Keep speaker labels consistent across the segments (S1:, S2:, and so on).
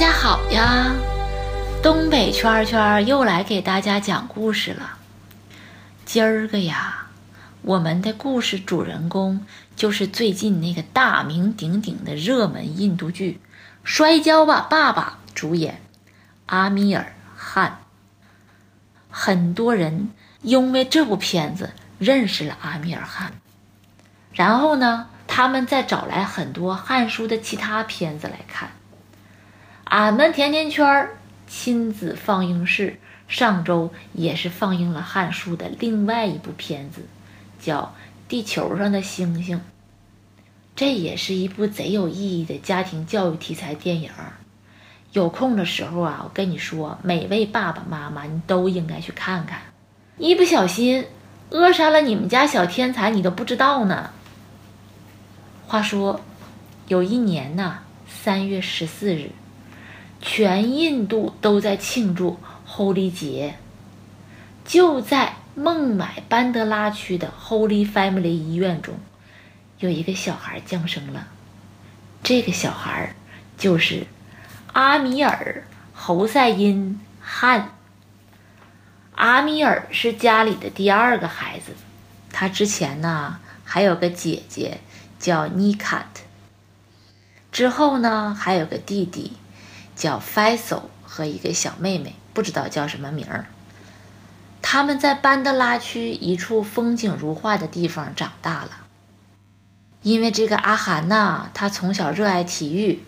S1: 大家好呀，东北圈圈又来给大家讲故事了。今儿个呀，我们的故事主人公就是最近那个大名鼎鼎的热门印度剧《摔跤吧，爸爸》主演阿米尔汗。很多人因为这部片子认识了阿米尔汗，然后呢，他们再找来很多汉书的其他片子来看。俺们甜甜圈亲子放映室上周也是放映了《汉书》的另外一部片子，叫《地球上的星星》。这也是一部贼有意义的家庭教育题材电影。有空的时候啊，我跟你说，每位爸爸妈妈你都应该去看看。一不小心扼杀了你们家小天才，你都不知道呢。话说，有一年呐，三月十四日。全印度都在庆祝 Holy 节。就在孟买班德拉区的 Holy Family 医院中，有一个小孩降生了。这个小孩就是阿米尔侯赛因汗。阿米尔是家里的第二个孩子，他之前呢还有个姐姐叫尼卡特，之后呢还有个弟弟。叫 Faisal 和一个小妹妹，不知道叫什么名儿。他们在班德拉区一处风景如画的地方长大了。因为这个阿涵呐，他从小热爱体育，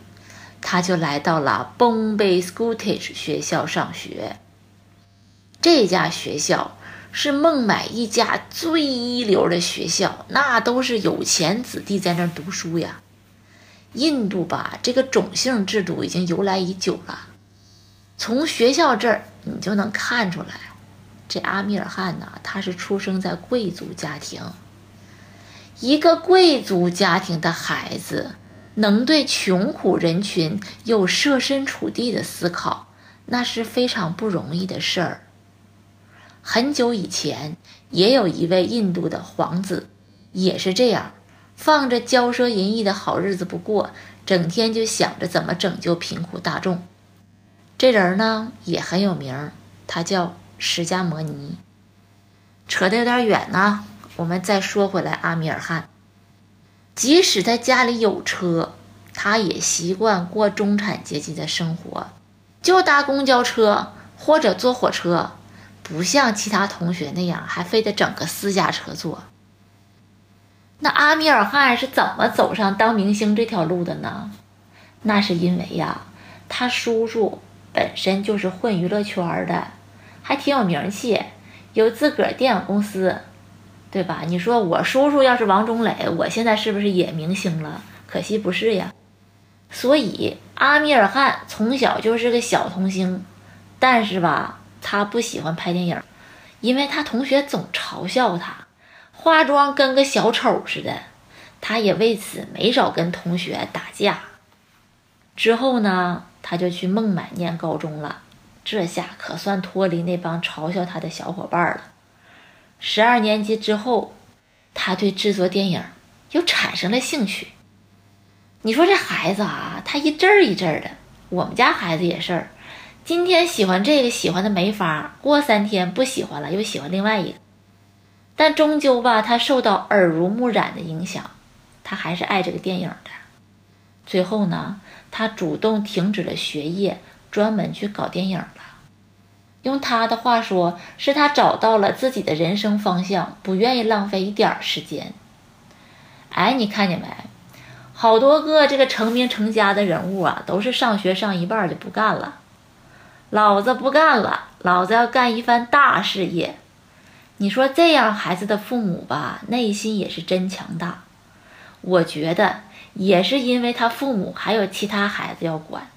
S1: 他就来到了 Bombay Scottish 学校上学。这家学校是孟买一家最一流的学校，那都是有钱子弟在那儿读书呀。印度吧，这个种姓制度已经由来已久了。从学校这儿你就能看出来，这阿米尔汗呐，他是出生在贵族家庭。一个贵族家庭的孩子，能对穷苦人群有设身处地的思考，那是非常不容易的事儿。很久以前，也有一位印度的皇子，也是这样。放着骄奢淫逸的好日子不过，整天就想着怎么拯救贫苦大众。这人呢也很有名，他叫释迦摩尼。扯得有点远呢，我们再说回来，阿米尔汗，即使在家里有车，他也习惯过中产阶级的生活，就搭公交车或者坐火车，不像其他同学那样还非得整个私家车坐。那阿米尔汗是怎么走上当明星这条路的呢？那是因为呀，他叔叔本身就是混娱乐圈的，还挺有名气，有自个儿电影公司，对吧？你说我叔叔要是王中磊，我现在是不是也明星了？可惜不是呀。所以阿米尔汗从小就是个小童星，但是吧，他不喜欢拍电影，因为他同学总嘲笑他。化妆跟个小丑似的，他也为此没少跟同学打架。之后呢，他就去孟买念高中了，这下可算脱离那帮嘲笑他的小伙伴了。十二年级之后，他对制作电影又产生了兴趣。你说这孩子啊，他一阵儿一阵儿的。我们家孩子也是，今天喜欢这个，喜欢的没法过三天不喜欢了，又喜欢另外一个。但终究吧，他受到耳濡目染的影响，他还是爱这个电影的。最后呢，他主动停止了学业，专门去搞电影了。用他的话说，是他找到了自己的人生方向，不愿意浪费一点时间。哎，你看见没？好多个这个成名成家的人物啊，都是上学上一半就不干了。老子不干了，老子要干一番大事业。你说这样孩子的父母吧，内心也是真强大。我觉得也是因为他父母还有其他孩子要管，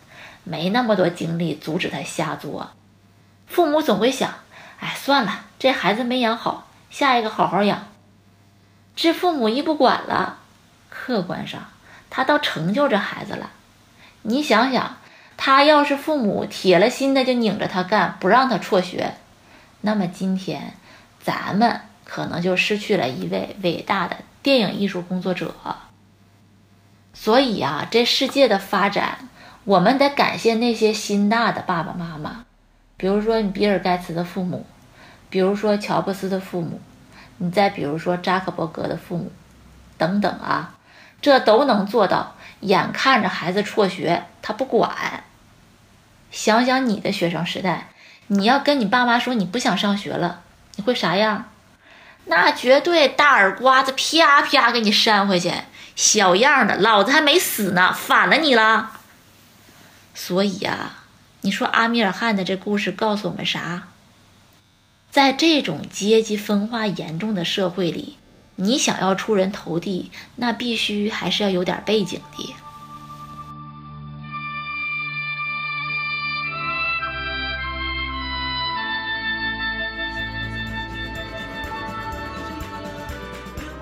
S1: 没那么多精力阻止他瞎作。父母总会想，哎，算了，这孩子没养好，下一个好好养。这父母一不管了，客观上他倒成就这孩子了。你想想，他要是父母铁了心的就拧着他干，不让他辍学，那么今天咱们可能就失去了一位伟大的电影艺术工作者。所以啊，这世界的发展，我们得感谢那些心大的爸爸妈妈，比如说你比尔盖茨的父母，比如说乔布斯的父母，你再比如说扎克伯格的父母，等等啊，这都能做到。眼看着孩子辍学，他不管。想想你的学生时代，你要跟你爸妈说你不想上学了，你会啥样？那绝对大耳刮子啪啪给你扇回去。小样的，老子还没死呢，反了你了。所以呀，你说阿米尔汗的这故事告诉我们啥？在这种阶级分化严重的社会里。你想要出人头地，那必须还是要有点背景的。